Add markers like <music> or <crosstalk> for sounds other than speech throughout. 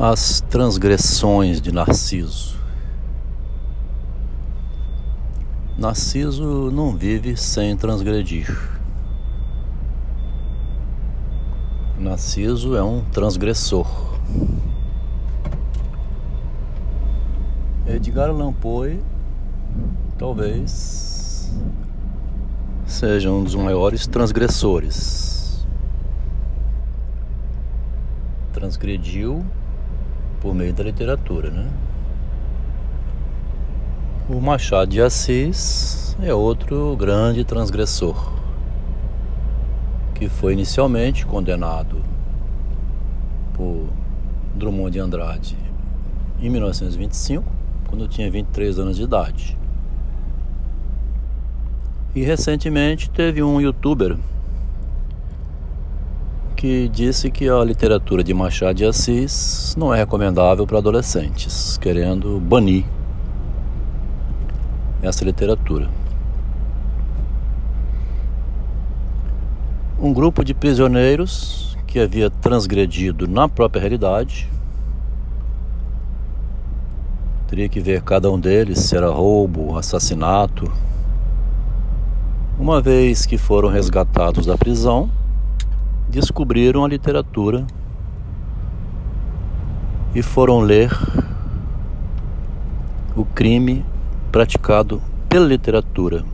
As transgressões de Narciso. Narciso não vive sem transgredir. Narciso é um transgressor. Edgar Allan Poe talvez seja um dos maiores transgressores. Transgrediu por meio da literatura, né? O Machado de Assis é outro grande transgressor, que foi inicialmente condenado por Drummond de Andrade em 1925, quando tinha 23 anos de idade. E recentemente teve um youtuber que disse que a literatura de Machado de Assis não é recomendável para adolescentes, querendo banir essa literatura. Um grupo de prisioneiros que havia transgredido na própria realidade. Teria que ver cada um deles se era roubo, assassinato. Uma vez que foram resgatados da prisão, descobriram a literatura e foram ler o crime praticado pela literatura,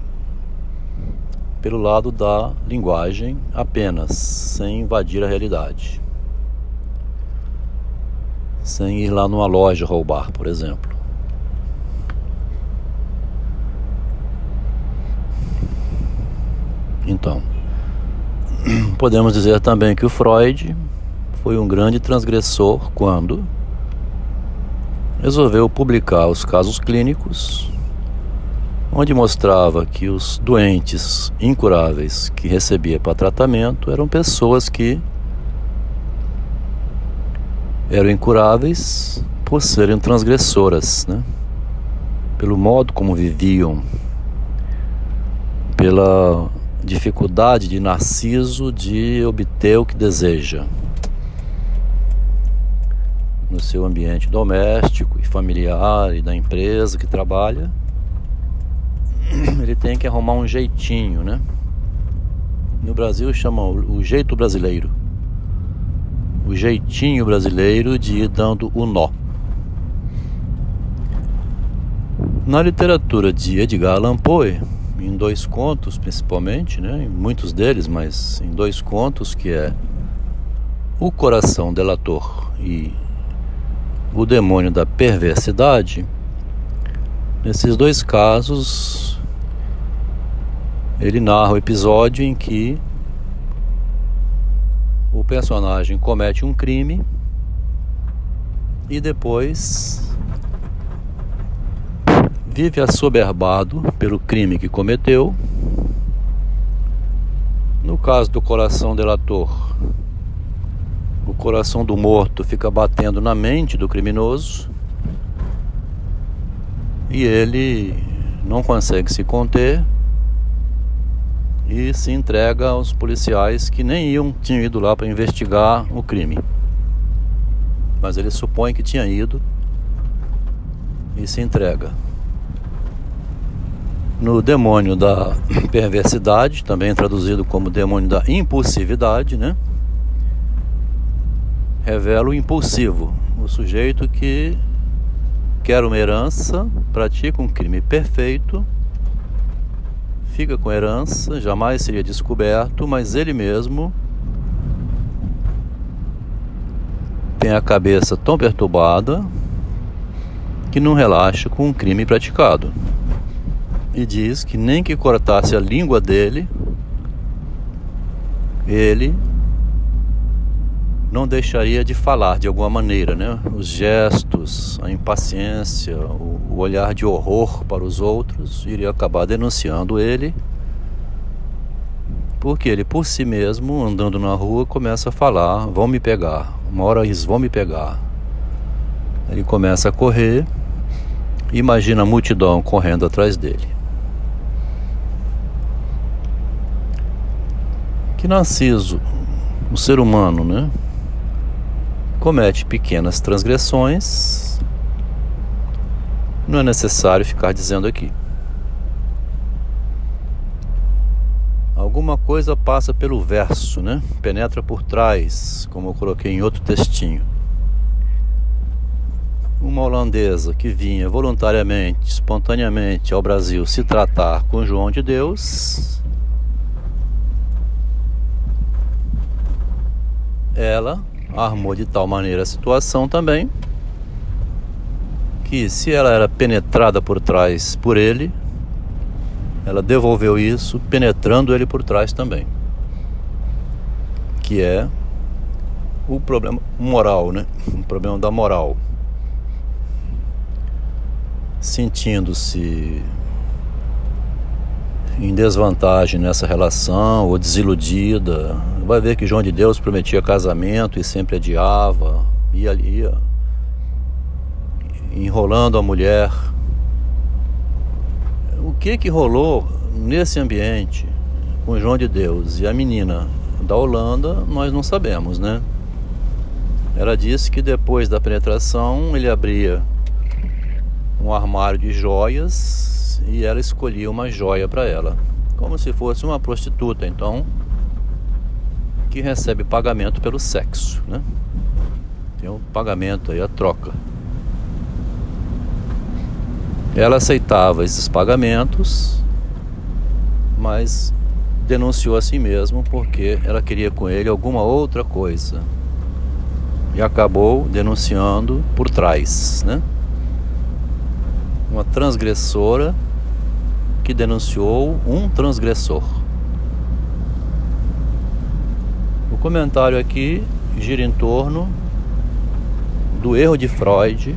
pelo lado da linguagem apenas, sem invadir a realidade. Sem ir lá numa loja roubar, por exemplo. Então, Podemos dizer também que o Freud foi um grande transgressor quando resolveu publicar os casos clínicos, onde mostrava que os doentes incuráveis que recebia para tratamento eram pessoas que eram incuráveis por serem transgressoras, né? pelo modo como viviam, pela dificuldade de Narciso de obter o que deseja no seu ambiente doméstico e familiar e da empresa que trabalha. <clears throat> Ele tem que arrumar um jeitinho, né? No Brasil chama o jeito brasileiro. O jeitinho brasileiro de ir dando o nó. Na literatura de Edgar Allan Poe, em dois contos, principalmente, né? em muitos deles, mas em dois contos, que é O Coração Delator e O Demônio da Perversidade. Nesses dois casos, ele narra o episódio em que o personagem comete um crime e depois vive assoberbado pelo crime que cometeu. No caso do coração delator, o coração do morto fica batendo na mente do criminoso e ele não consegue se conter e se entrega aos policiais que nem iam tinham ido lá para investigar o crime. Mas ele supõe que tinha ido e se entrega no demônio da <clears throat> perversidade, também traduzido como demônio da impulsividade, né? Revela o impulsivo, o sujeito que quer uma herança, pratica um crime perfeito, fica com herança, jamais seria descoberto, mas ele mesmo tem a cabeça tão perturbada que não relaxa com um crime praticado e diz que nem que cortasse a língua dele, ele não deixaria de falar de alguma maneira, né? Os gestos, a impaciência, o olhar de horror para os outros iria acabar denunciando ele, porque ele por si mesmo, andando na rua, começa a falar: vão me pegar, uma hora eles vão me pegar. Ele começa a correr, imagina a multidão correndo atrás dele. Que Narciso, o ser humano, né? comete pequenas transgressões, não é necessário ficar dizendo aqui. Alguma coisa passa pelo verso, né? Penetra por trás, como eu coloquei em outro textinho. Uma holandesa que vinha voluntariamente, espontaneamente ao Brasil se tratar com João de Deus, ela armou de tal maneira a situação também que se ela era penetrada por trás por ele, ela devolveu isso penetrando ele por trás também. Que é o problema moral, né? O problema da moral. Sentindo-se em desvantagem nessa relação ou desiludida, vai ver que João de Deus prometia casamento e sempre adiava, ia, ia enrolando a mulher o que que rolou nesse ambiente com João de Deus e a menina da Holanda, nós não sabemos, né? Ela disse que depois da penetração ele abria um armário de joias e ela escolhia uma joia para ela, como se fosse uma prostituta, então que recebe pagamento pelo sexo, né? Tem um pagamento aí, a troca. Ela aceitava esses pagamentos, mas denunciou a si mesmo porque ela queria com ele alguma outra coisa. E acabou denunciando por trás, né? Uma transgressora que denunciou um transgressor. O comentário aqui gira em torno do erro de Freud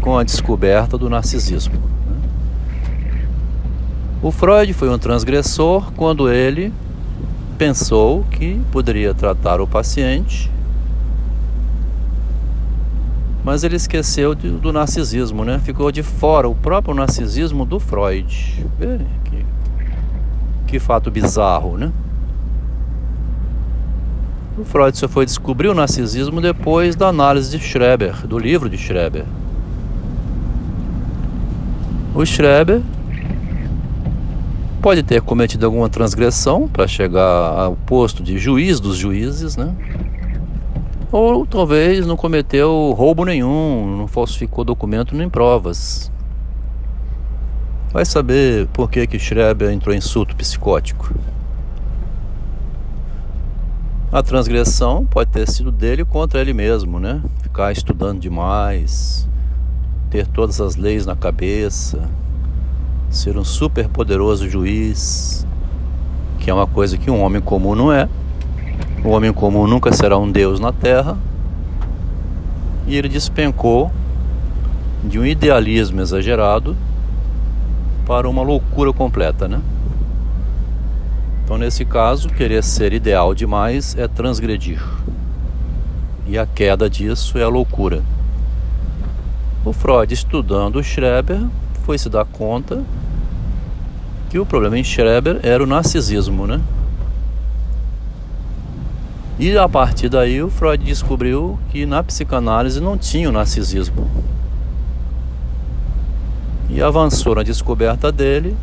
com a descoberta do narcisismo. O Freud foi um transgressor quando ele pensou que poderia tratar o paciente, mas ele esqueceu de, do narcisismo, né? Ficou de fora o próprio narcisismo do Freud. Que, que fato bizarro, né? O Freud só foi descobrir o narcisismo depois da análise de Schreber, do livro de Schreber. O Schreber pode ter cometido alguma transgressão para chegar ao posto de juiz dos juízes, né? Ou talvez não cometeu roubo nenhum, não falsificou documento nem provas. Vai saber por que que Schreber entrou em surto psicótico. A transgressão pode ter sido dele contra ele mesmo, né? Ficar estudando demais, ter todas as leis na cabeça, ser um super poderoso juiz, que é uma coisa que um homem comum não é. O homem comum nunca será um deus na terra. E ele despencou de um idealismo exagerado para uma loucura completa, né? Então, nesse caso, querer ser ideal demais é transgredir. E a queda disso é a loucura. O Freud, estudando o Schreber, foi se dar conta que o problema em Schreber era o narcisismo, né? E a partir daí o Freud descobriu que na psicanálise não tinha o narcisismo. E avançou na descoberta dele.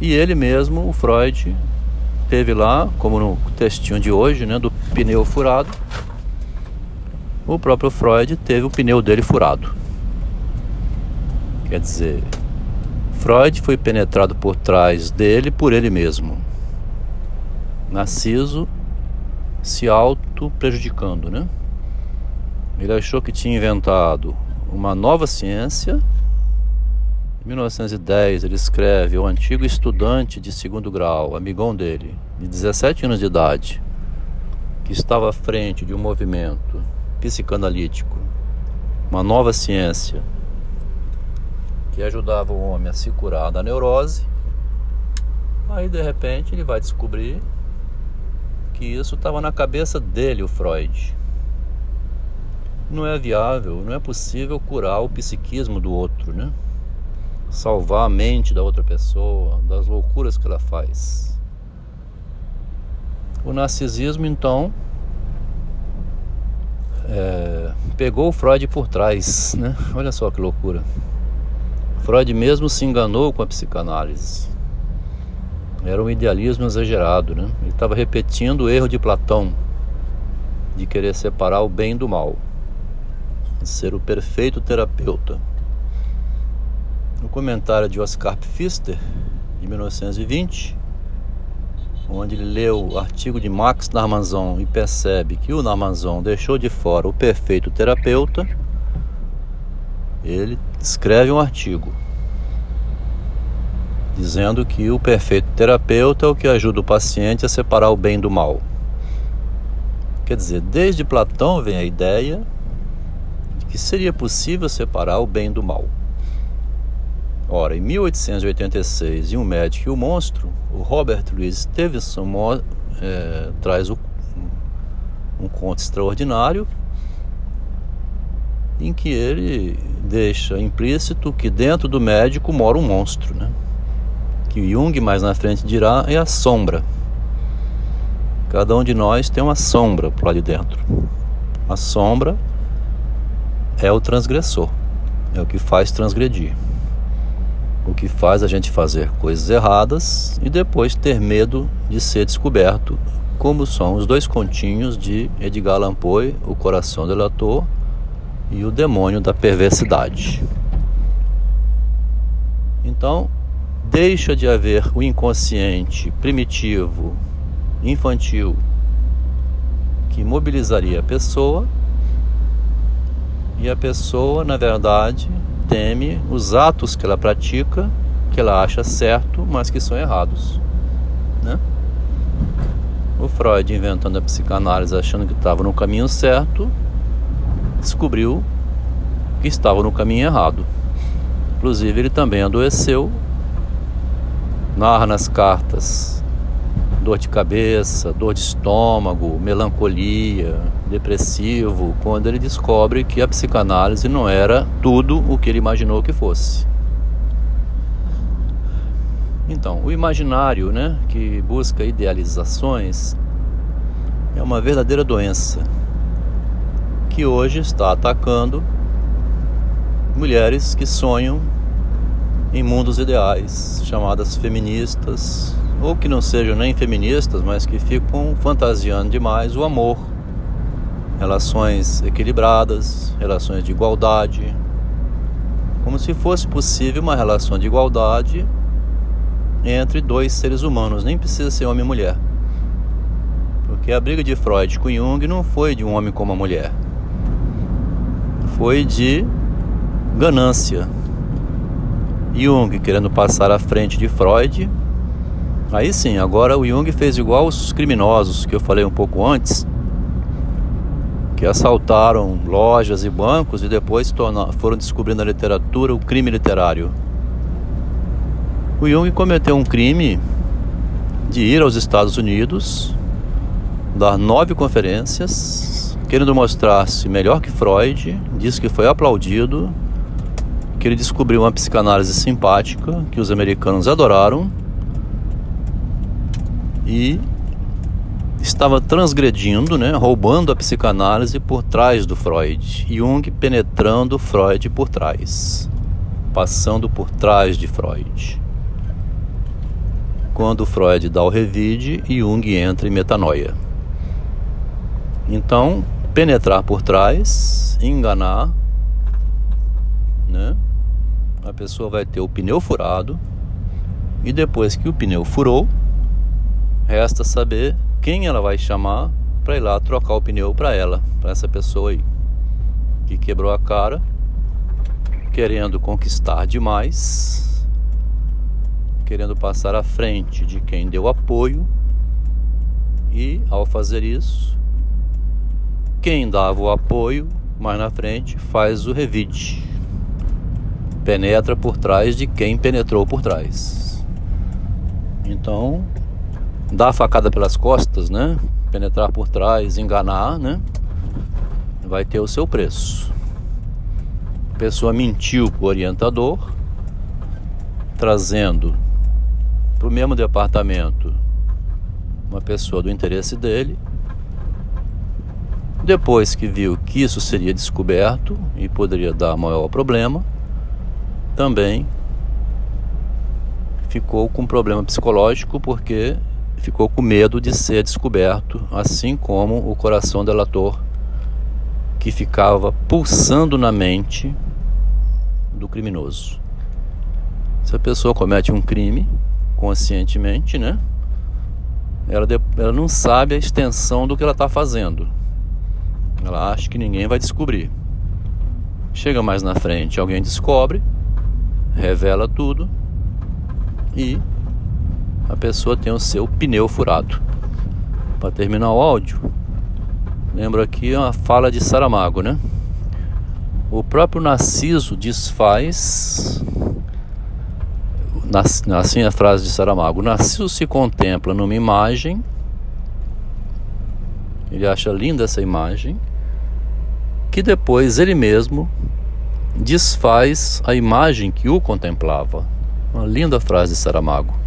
E ele mesmo, o Freud, teve lá, como no textinho de hoje, né, do pneu furado, o próprio Freud teve o pneu dele furado. Quer dizer, Freud foi penetrado por trás dele por ele mesmo. Narciso se auto prejudicando, né? Ele achou que tinha inventado uma nova ciência. Em 1910 ele escreve o antigo estudante de segundo grau, amigão dele, de 17 anos de idade, que estava à frente de um movimento psicanalítico, uma nova ciência que ajudava o homem a se curar da neurose. Aí de repente ele vai descobrir que isso estava na cabeça dele, o Freud. Não é viável, não é possível curar o psiquismo do outro, né? Salvar a mente da outra pessoa, das loucuras que ela faz. O narcisismo, então, pegou o Freud por trás, né? Olha só que loucura. Freud mesmo se enganou com a psicanálise. Era um idealismo exagerado, né? Ele estava repetindo o erro de Platão de querer separar o bem do mal, de ser o perfeito terapeuta. No comentário de Oscar Pfister, de 1920, onde ele leu o artigo de Max Narmanzon e percebe que o Narmanzon deixou de fora o perfeito terapeuta, ele escreve um artigo dizendo que o perfeito terapeuta é o que ajuda o paciente a separar o bem do mal. Quer dizer, desde Platão vem a ideia de que seria possível separar o bem do mal. Ora, em 1886, em Um Médico e o Monstro, o Robert Louis Stevenson é, traz o, um conto extraordinário em que ele deixa implícito que dentro do médico mora um monstro, né? Que Jung mais na frente dirá é a sombra. Cada um de nós tem uma sombra por lá de dentro. A sombra é o transgressor, é o que faz transgredir o que faz a gente fazer coisas erradas e depois ter medo de ser descoberto, como são os dois continhos de Edgar Allan Poe, O Coração do Ator e O Demônio da Perversidade. Então, deixa de haver o inconsciente primitivo, infantil, que mobilizaria a pessoa, e a pessoa, na verdade, teme os atos que ela pratica, que ela acha certo, mas que são errados. Né? O Freud, inventando a psicanálise, achando que estava no caminho certo, descobriu que estava no caminho errado. Inclusive, ele também adoeceu, narra nas cartas dor de cabeça, dor de estômago, melancolia, depressivo, quando ele descobre que a psicanálise não era tudo o que ele imaginou que fosse. Então, o imaginário, né, que busca idealizações, é uma verdadeira doença que hoje está atacando mulheres que sonham em mundos ideais, chamadas feministas, ou que não sejam nem feministas, mas que ficam fantasiando demais o amor, relações equilibradas, relações de igualdade, como se fosse possível uma relação de igualdade entre dois seres humanos, nem precisa ser homem e mulher. Porque a briga de Freud com Jung não foi de um homem com uma mulher, foi de ganância. Jung querendo passar à frente de Freud Aí sim, agora o Jung fez igual os criminosos que eu falei um pouco antes, que assaltaram lojas e bancos e depois foram descobrindo na literatura o crime literário. O Jung cometeu um crime de ir aos Estados Unidos, dar nove conferências, querendo mostrar-se melhor que Freud, disse que foi aplaudido, que ele descobriu uma psicanálise simpática que os americanos adoraram e estava transgredindo, né, roubando a psicanálise por trás do Freud. Jung penetrando Freud por trás, passando por trás de Freud. Quando Freud dá o revide, Jung entra em metanoia. Então, penetrar por trás, enganar, né? A pessoa vai ter o pneu furado e depois que o pneu furou, Resta saber quem ela vai chamar para ir lá trocar o pneu para ela, para essa pessoa aí que quebrou a cara, querendo conquistar demais, querendo passar à frente de quem deu apoio e ao fazer isso, quem dava o apoio mais na frente faz o revide, penetra por trás de quem penetrou por trás. Então, dar a facada pelas costas, né? Penetrar por trás, enganar, né? Vai ter o seu preço. A pessoa mentiu para o orientador, trazendo para o mesmo departamento uma pessoa do interesse dele. Depois que viu que isso seria descoberto e poderia dar maior problema, também ficou com problema psicológico porque ficou com medo de ser descoberto, assim como o coração delator que ficava pulsando na mente do criminoso. Se a pessoa comete um crime conscientemente, né? Ela, ela não sabe a extensão do que ela está fazendo. Ela acha que ninguém vai descobrir. Chega mais na frente, alguém descobre, revela tudo e a pessoa tem o seu pneu furado. Para terminar o áudio, lembro aqui uma fala de Saramago, né? O próprio Narciso desfaz assim a frase de Saramago: Narciso se contempla numa imagem, ele acha linda essa imagem, que depois ele mesmo desfaz a imagem que o contemplava. Uma linda frase de Saramago.